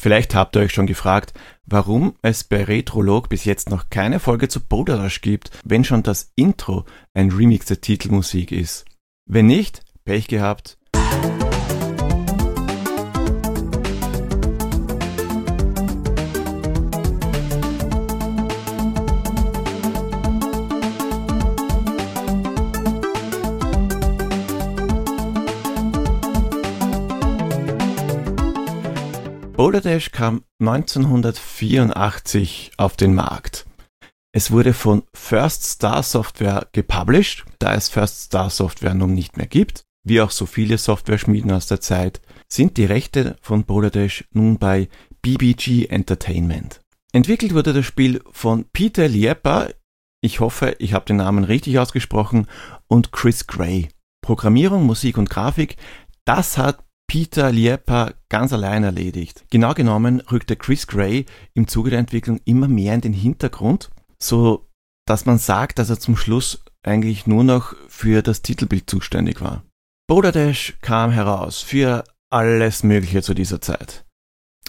Vielleicht habt ihr euch schon gefragt, warum es bei Retrolog bis jetzt noch keine Folge zu Boulder Rush gibt, wenn schon das Intro ein Remix der Titelmusik ist. Wenn nicht, Pech gehabt. Boulder Dash kam 1984 auf den Markt. Es wurde von First Star Software gepublished, da es First Star Software nun nicht mehr gibt, wie auch so viele Software-Schmieden aus der Zeit, sind die Rechte von Boulder Dash nun bei BBG Entertainment. Entwickelt wurde das Spiel von Peter Liepa, ich hoffe, ich habe den Namen richtig ausgesprochen, und Chris Gray. Programmierung, Musik und Grafik, das hat Peter Liepa ganz allein erledigt. Genau genommen rückte Chris Gray im Zuge der Entwicklung immer mehr in den Hintergrund, so dass man sagt, dass er zum Schluss eigentlich nur noch für das Titelbild zuständig war. Boulder Dash kam heraus für alles Mögliche zu dieser Zeit.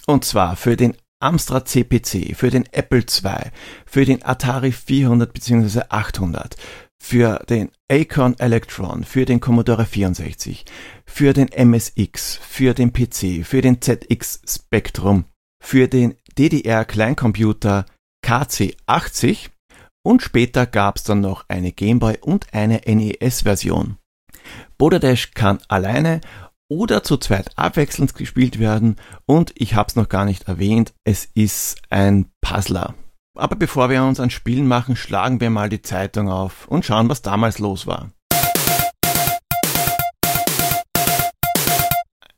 Und zwar für den Amstrad CPC, für den Apple II, für den Atari 400 bzw. 800, für den Acorn Electron, für den Commodore 64, für den MSX, für den PC, für den ZX Spectrum, für den DDR Kleincomputer KC80 und später gab es dann noch eine Gameboy und eine NES-Version. Bodash kann alleine oder zu zweit abwechselnd gespielt werden und ich habe es noch gar nicht erwähnt, es ist ein Puzzler. Aber bevor wir uns an Spielen machen, schlagen wir mal die Zeitung auf und schauen, was damals los war.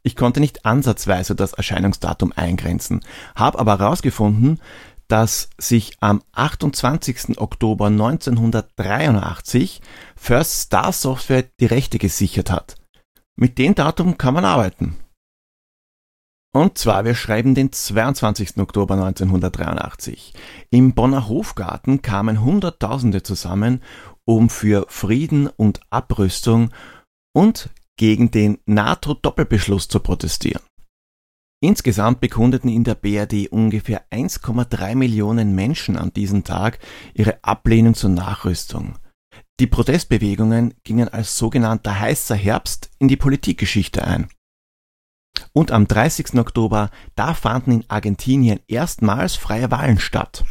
Ich konnte nicht ansatzweise das Erscheinungsdatum eingrenzen, habe aber herausgefunden, dass sich am 28. Oktober 1983 First Star Software die Rechte gesichert hat. Mit dem Datum kann man arbeiten. Und zwar, wir schreiben den 22. Oktober 1983. Im Bonner Hofgarten kamen Hunderttausende zusammen, um für Frieden und Abrüstung und gegen den NATO-Doppelbeschluss zu protestieren. Insgesamt bekundeten in der BRD ungefähr 1,3 Millionen Menschen an diesem Tag ihre Ablehnung zur Nachrüstung. Die Protestbewegungen gingen als sogenannter heißer Herbst in die Politikgeschichte ein. Und am 30. Oktober, da fanden in Argentinien erstmals freie Wahlen statt.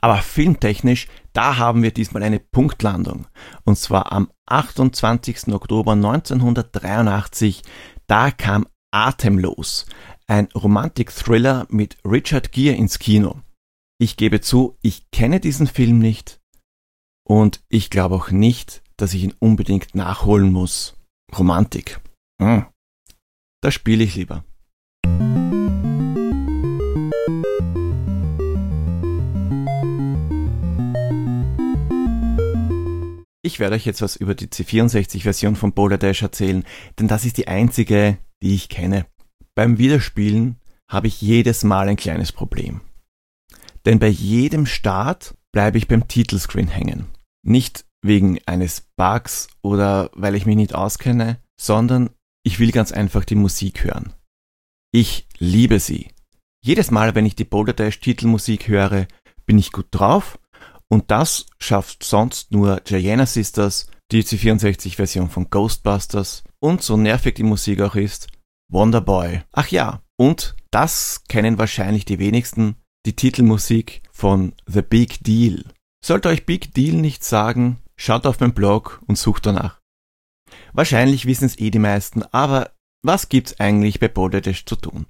Aber filmtechnisch, da haben wir diesmal eine Punktlandung. Und zwar am 28. Oktober 1983, da kam Atemlos, ein Romantik-Thriller mit Richard Gere ins Kino. Ich gebe zu, ich kenne diesen Film nicht und ich glaube auch nicht, dass ich ihn unbedingt nachholen muss. Romantik. Hm. Da spiele ich lieber. Ich werde euch jetzt was über die C64-Version von Boulder Dash erzählen, denn das ist die einzige, die ich kenne. Beim Wiederspielen habe ich jedes Mal ein kleines Problem. Denn bei jedem Start bleibe ich beim Titelscreen hängen. Nicht wegen eines Bugs oder weil ich mich nicht auskenne, sondern ich will ganz einfach die Musik hören. Ich liebe sie. Jedes Mal, wenn ich die Boulder Dash Titelmusik höre, bin ich gut drauf und das schafft sonst nur Gianna Sisters, die C64-Version von Ghostbusters und so nervig die Musik auch ist, Wonderboy. Ach ja, und das kennen wahrscheinlich die wenigsten, die Titelmusik von The Big Deal. Sollte euch Big Deal nicht sagen, schaut auf meinen Blog und sucht danach. Wahrscheinlich wissen es eh die meisten, aber was gibt's eigentlich bei Dash zu tun?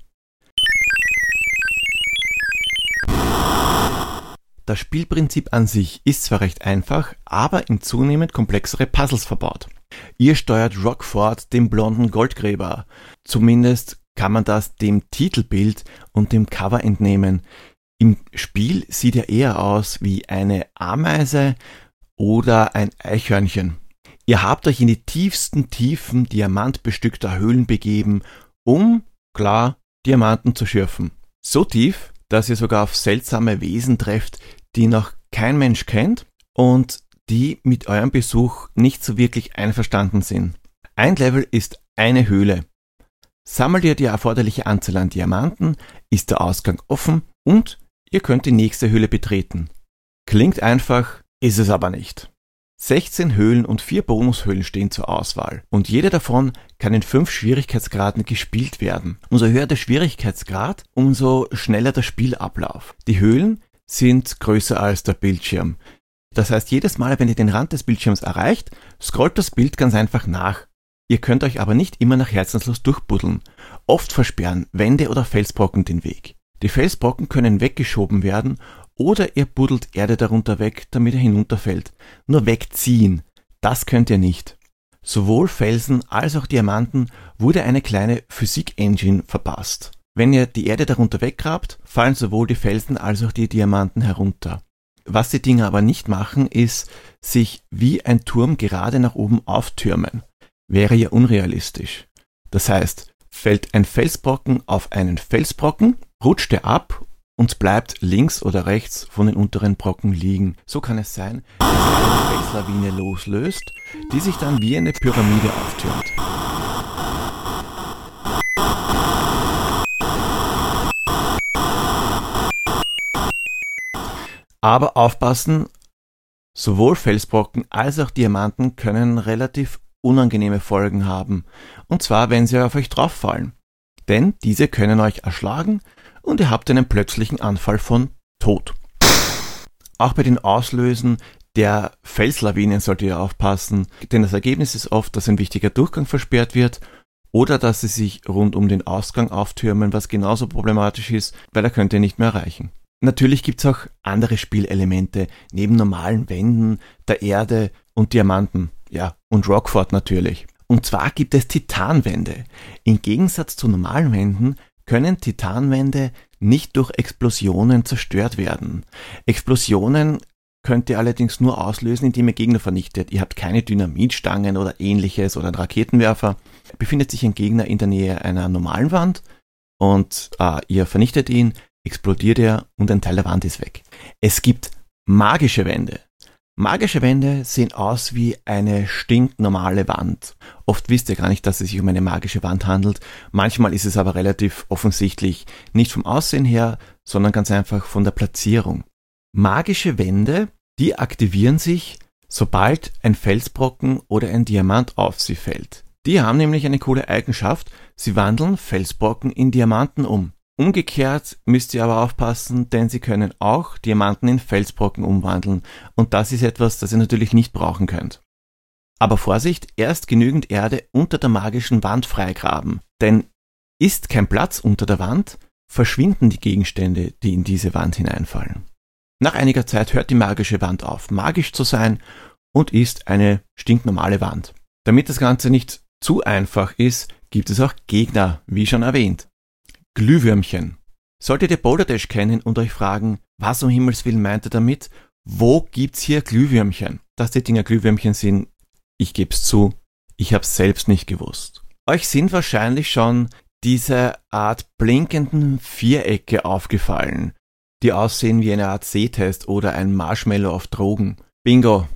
Das Spielprinzip an sich ist zwar recht einfach, aber in zunehmend komplexere Puzzles verbaut. Ihr steuert Rockford, den blonden Goldgräber. Zumindest kann man das dem Titelbild und dem Cover entnehmen. Im Spiel sieht er eher aus wie eine Ameise oder ein Eichhörnchen. Ihr habt euch in die tiefsten Tiefen diamantbestückter Höhlen begeben, um, klar, Diamanten zu schürfen. So tief, dass ihr sogar auf seltsame Wesen trefft, die noch kein Mensch kennt und die mit eurem Besuch nicht so wirklich einverstanden sind. Ein Level ist eine Höhle. Sammelt ihr die erforderliche Anzahl an Diamanten, ist der Ausgang offen und ihr könnt die nächste Höhle betreten. Klingt einfach, ist es aber nicht. 16 Höhlen und 4 Bonushöhlen stehen zur Auswahl und jede davon kann in 5 Schwierigkeitsgraden gespielt werden. Umso höher der Schwierigkeitsgrad, umso schneller der Spielablauf. Die Höhlen sind größer als der Bildschirm. Das heißt, jedes Mal, wenn ihr den Rand des Bildschirms erreicht, scrollt das Bild ganz einfach nach. Ihr könnt euch aber nicht immer nach Herzenslust durchbuddeln. Oft versperren Wände oder Felsbrocken den Weg. Die Felsbrocken können weggeschoben werden oder ihr buddelt Erde darunter weg, damit er hinunterfällt. Nur wegziehen, das könnt ihr nicht. Sowohl Felsen als auch Diamanten wurde eine kleine Physik-Engine verpasst. Wenn ihr die Erde darunter weggrabt, fallen sowohl die Felsen als auch die Diamanten herunter. Was die Dinger aber nicht machen, ist sich wie ein Turm gerade nach oben auftürmen. Wäre ja unrealistisch. Das heißt, fällt ein Felsbrocken auf einen Felsbrocken, rutscht er ab und bleibt links oder rechts von den unteren Brocken liegen. So kann es sein, dass eine Felslawine loslöst, die sich dann wie eine Pyramide auftürmt. Aber aufpassen, sowohl Felsbrocken als auch Diamanten können relativ unangenehme Folgen haben. Und zwar, wenn sie auf euch drauffallen. Denn diese können euch erschlagen und ihr habt einen plötzlichen Anfall von Tod. Auch bei den Auslösen der Felslawinen solltet ihr aufpassen, denn das Ergebnis ist oft, dass ein wichtiger Durchgang versperrt wird oder dass sie sich rund um den Ausgang auftürmen, was genauso problematisch ist, weil er könnt ihr nicht mehr erreichen. Natürlich gibt's auch andere Spielelemente, neben normalen Wänden, der Erde und Diamanten, ja, und Rockford natürlich. Und zwar gibt es Titanwände. Im Gegensatz zu normalen Wänden können Titanwände nicht durch Explosionen zerstört werden. Explosionen könnt ihr allerdings nur auslösen, indem ihr Gegner vernichtet. Ihr habt keine Dynamitstangen oder ähnliches oder einen Raketenwerfer. Befindet sich ein Gegner in der Nähe einer normalen Wand und äh, ihr vernichtet ihn, explodiert er und ein Teil der Wand ist weg. Es gibt magische Wände. Magische Wände sehen aus wie eine stinknormale Wand. Oft wisst ihr gar nicht, dass es sich um eine magische Wand handelt. Manchmal ist es aber relativ offensichtlich nicht vom Aussehen her, sondern ganz einfach von der Platzierung. Magische Wände, die aktivieren sich, sobald ein Felsbrocken oder ein Diamant auf sie fällt. Die haben nämlich eine coole Eigenschaft, sie wandeln Felsbrocken in Diamanten um. Umgekehrt müsst ihr aber aufpassen, denn sie können auch Diamanten in Felsbrocken umwandeln und das ist etwas, das ihr natürlich nicht brauchen könnt. Aber Vorsicht, erst genügend Erde unter der magischen Wand freigraben, denn ist kein Platz unter der Wand, verschwinden die Gegenstände, die in diese Wand hineinfallen. Nach einiger Zeit hört die magische Wand auf, magisch zu sein und ist eine stinknormale Wand. Damit das Ganze nicht zu einfach ist, gibt es auch Gegner, wie schon erwähnt. Glühwürmchen. Solltet ihr Boulder Dash kennen und euch fragen, was um Himmels Willen meint er damit, wo gibt's hier Glühwürmchen? Dass die Dinger Glühwürmchen sind, ich geb's zu, ich hab's selbst nicht gewusst. Euch sind wahrscheinlich schon diese Art blinkenden Vierecke aufgefallen, die aussehen wie eine Art Sehtest oder ein Marshmallow auf Drogen. Bingo,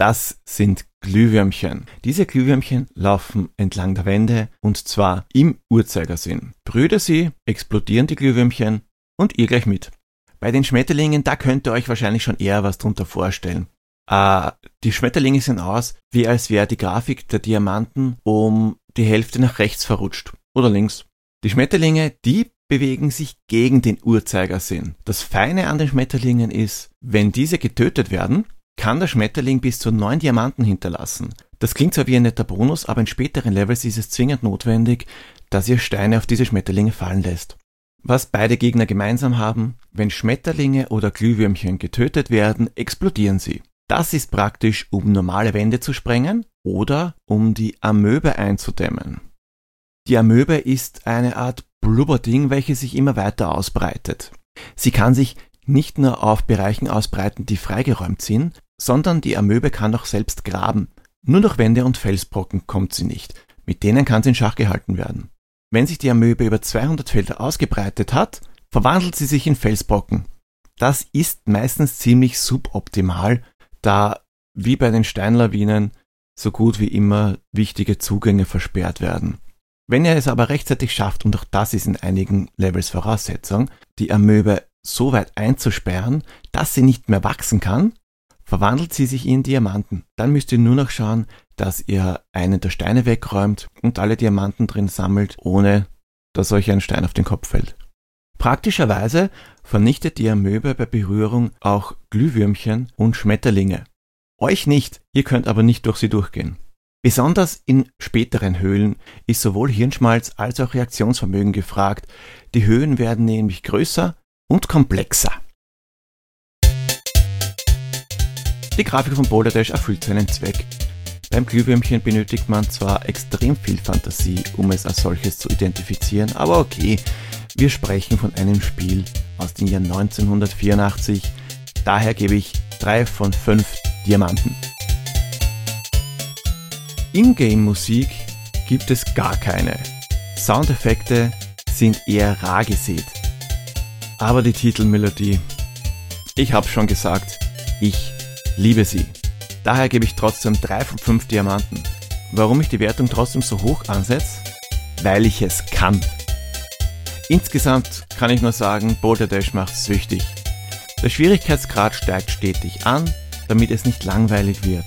das sind Glühwürmchen. Diese Glühwürmchen laufen entlang der Wände und zwar im Uhrzeigersinn. Brüder sie, explodieren die Glühwürmchen und ihr gleich mit. Bei den Schmetterlingen, da könnt ihr euch wahrscheinlich schon eher was drunter vorstellen. Äh, die Schmetterlinge sehen aus, wie als wäre die Grafik der Diamanten um die Hälfte nach rechts verrutscht oder links. Die Schmetterlinge, die bewegen sich gegen den Uhrzeigersinn. Das Feine an den Schmetterlingen ist, wenn diese getötet werden, kann der Schmetterling bis zu neun Diamanten hinterlassen. Das klingt zwar wie ein netter Bonus, aber in späteren Levels ist es zwingend notwendig, dass ihr Steine auf diese Schmetterlinge fallen lässt. Was beide Gegner gemeinsam haben, wenn Schmetterlinge oder Glühwürmchen getötet werden, explodieren sie. Das ist praktisch, um normale Wände zu sprengen oder um die Amöbe einzudämmen. Die Amöbe ist eine Art Blubberding, welche sich immer weiter ausbreitet. Sie kann sich nicht nur auf Bereichen ausbreiten, die freigeräumt sind, sondern die Amöbe kann auch selbst graben. Nur durch Wände und Felsbrocken kommt sie nicht. Mit denen kann sie in Schach gehalten werden. Wenn sich die Amöbe über 200 Felder ausgebreitet hat, verwandelt sie sich in Felsbrocken. Das ist meistens ziemlich suboptimal, da wie bei den Steinlawinen so gut wie immer wichtige Zugänge versperrt werden. Wenn ihr es aber rechtzeitig schafft, und auch das ist in einigen Levels Voraussetzung, die Amöbe so weit einzusperren, dass sie nicht mehr wachsen kann, verwandelt sie sich in Diamanten. Dann müsst ihr nur noch schauen, dass ihr einen der Steine wegräumt und alle Diamanten drin sammelt, ohne dass euch ein Stein auf den Kopf fällt. Praktischerweise vernichtet die Amöbe bei Berührung auch Glühwürmchen und Schmetterlinge. Euch nicht, ihr könnt aber nicht durch sie durchgehen. Besonders in späteren Höhlen ist sowohl Hirnschmalz als auch Reaktionsvermögen gefragt. Die Höhen werden nämlich größer und komplexer. Die Grafik von Boulder Dash erfüllt seinen Zweck. Beim Glühwürmchen benötigt man zwar extrem viel Fantasie, um es als solches zu identifizieren, aber okay, wir sprechen von einem Spiel aus dem Jahr 1984, daher gebe ich 3 von 5 Diamanten. Ingame-Musik gibt es gar keine. Soundeffekte sind eher rar gesät. Aber die Titelmelodie, ich hab's schon gesagt, ich liebe sie. Daher gebe ich trotzdem 3 von 5 Diamanten. Warum ich die Wertung trotzdem so hoch ansetze? Weil ich es kann. Insgesamt kann ich nur sagen, Boulder Dash macht süchtig. Der Schwierigkeitsgrad steigt stetig an, damit es nicht langweilig wird.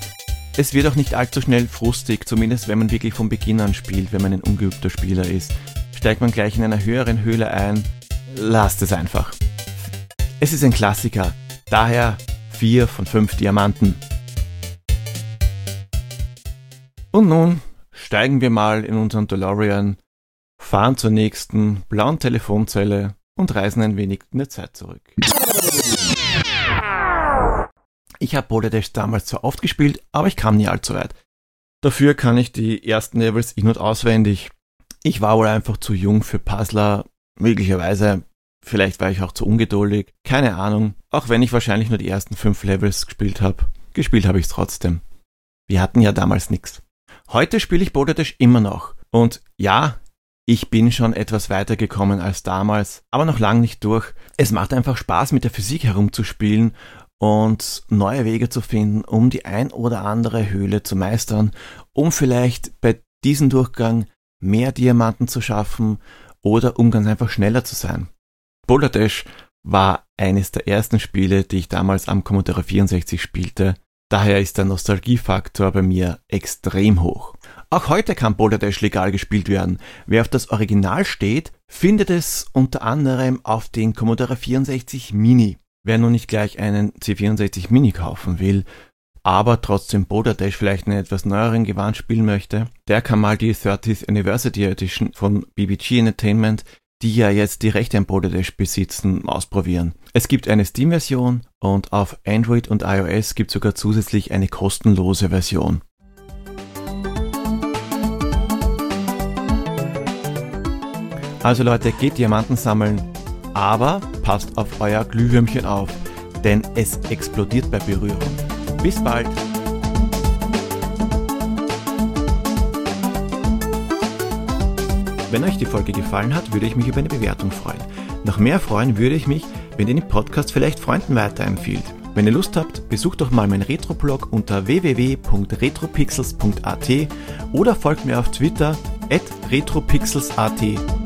Es wird auch nicht allzu schnell frustig, zumindest wenn man wirklich von Beginn an spielt, wenn man ein ungeübter Spieler ist. Steigt man gleich in einer höheren Höhle ein, lasst es einfach. Es ist ein Klassiker, daher 4 von 5 Diamanten. Und nun steigen wir mal in unseren DeLorean, fahren zur nächsten blauen Telefonzelle und reisen ein wenig in der Zeit zurück. Ich habe Boulder damals zwar oft gespielt, aber ich kam nie allzu weit. Dafür kann ich die ersten Levels in- und auswendig. Ich war wohl einfach zu jung für Puzzler, möglicherweise, vielleicht war ich auch zu ungeduldig, keine Ahnung, auch wenn ich wahrscheinlich nur die ersten fünf Levels gespielt habe. Gespielt habe ich es trotzdem. Wir hatten ja damals nichts. Heute spiele ich Dash immer noch. Und ja, ich bin schon etwas weiter gekommen als damals, aber noch lang nicht durch. Es macht einfach Spaß, mit der Physik herumzuspielen und neue Wege zu finden, um die ein oder andere Höhle zu meistern, um vielleicht bei diesem Durchgang mehr Diamanten zu schaffen oder um ganz einfach schneller zu sein. Boulder Dash war eines der ersten Spiele, die ich damals am Commodore 64 spielte Daher ist der Nostalgiefaktor bei mir extrem hoch. Auch heute kann Boulder Dash legal gespielt werden. Wer auf das Original steht, findet es unter anderem auf den Commodore 64 Mini. Wer nun nicht gleich einen C64 Mini kaufen will, aber trotzdem Boulder Dash vielleicht in etwas neueren Gewand spielen möchte, der kann mal die 30th Anniversary Edition von BBG Entertainment die ja jetzt die Rechte am Boulderdash besitzen, ausprobieren. Es gibt eine Steam-Version und auf Android und iOS gibt es sogar zusätzlich eine kostenlose Version. Also Leute, geht Diamanten sammeln, aber passt auf euer Glühwürmchen auf, denn es explodiert bei Berührung. Bis bald! Wenn euch die Folge gefallen hat, würde ich mich über eine Bewertung freuen. Noch mehr freuen würde ich mich, wenn ihr den Podcast vielleicht Freunden weiterempfiehlt. Wenn ihr Lust habt, besucht doch mal meinen Retroblog unter www.retropixels.at oder folgt mir auf Twitter at retropixels.at.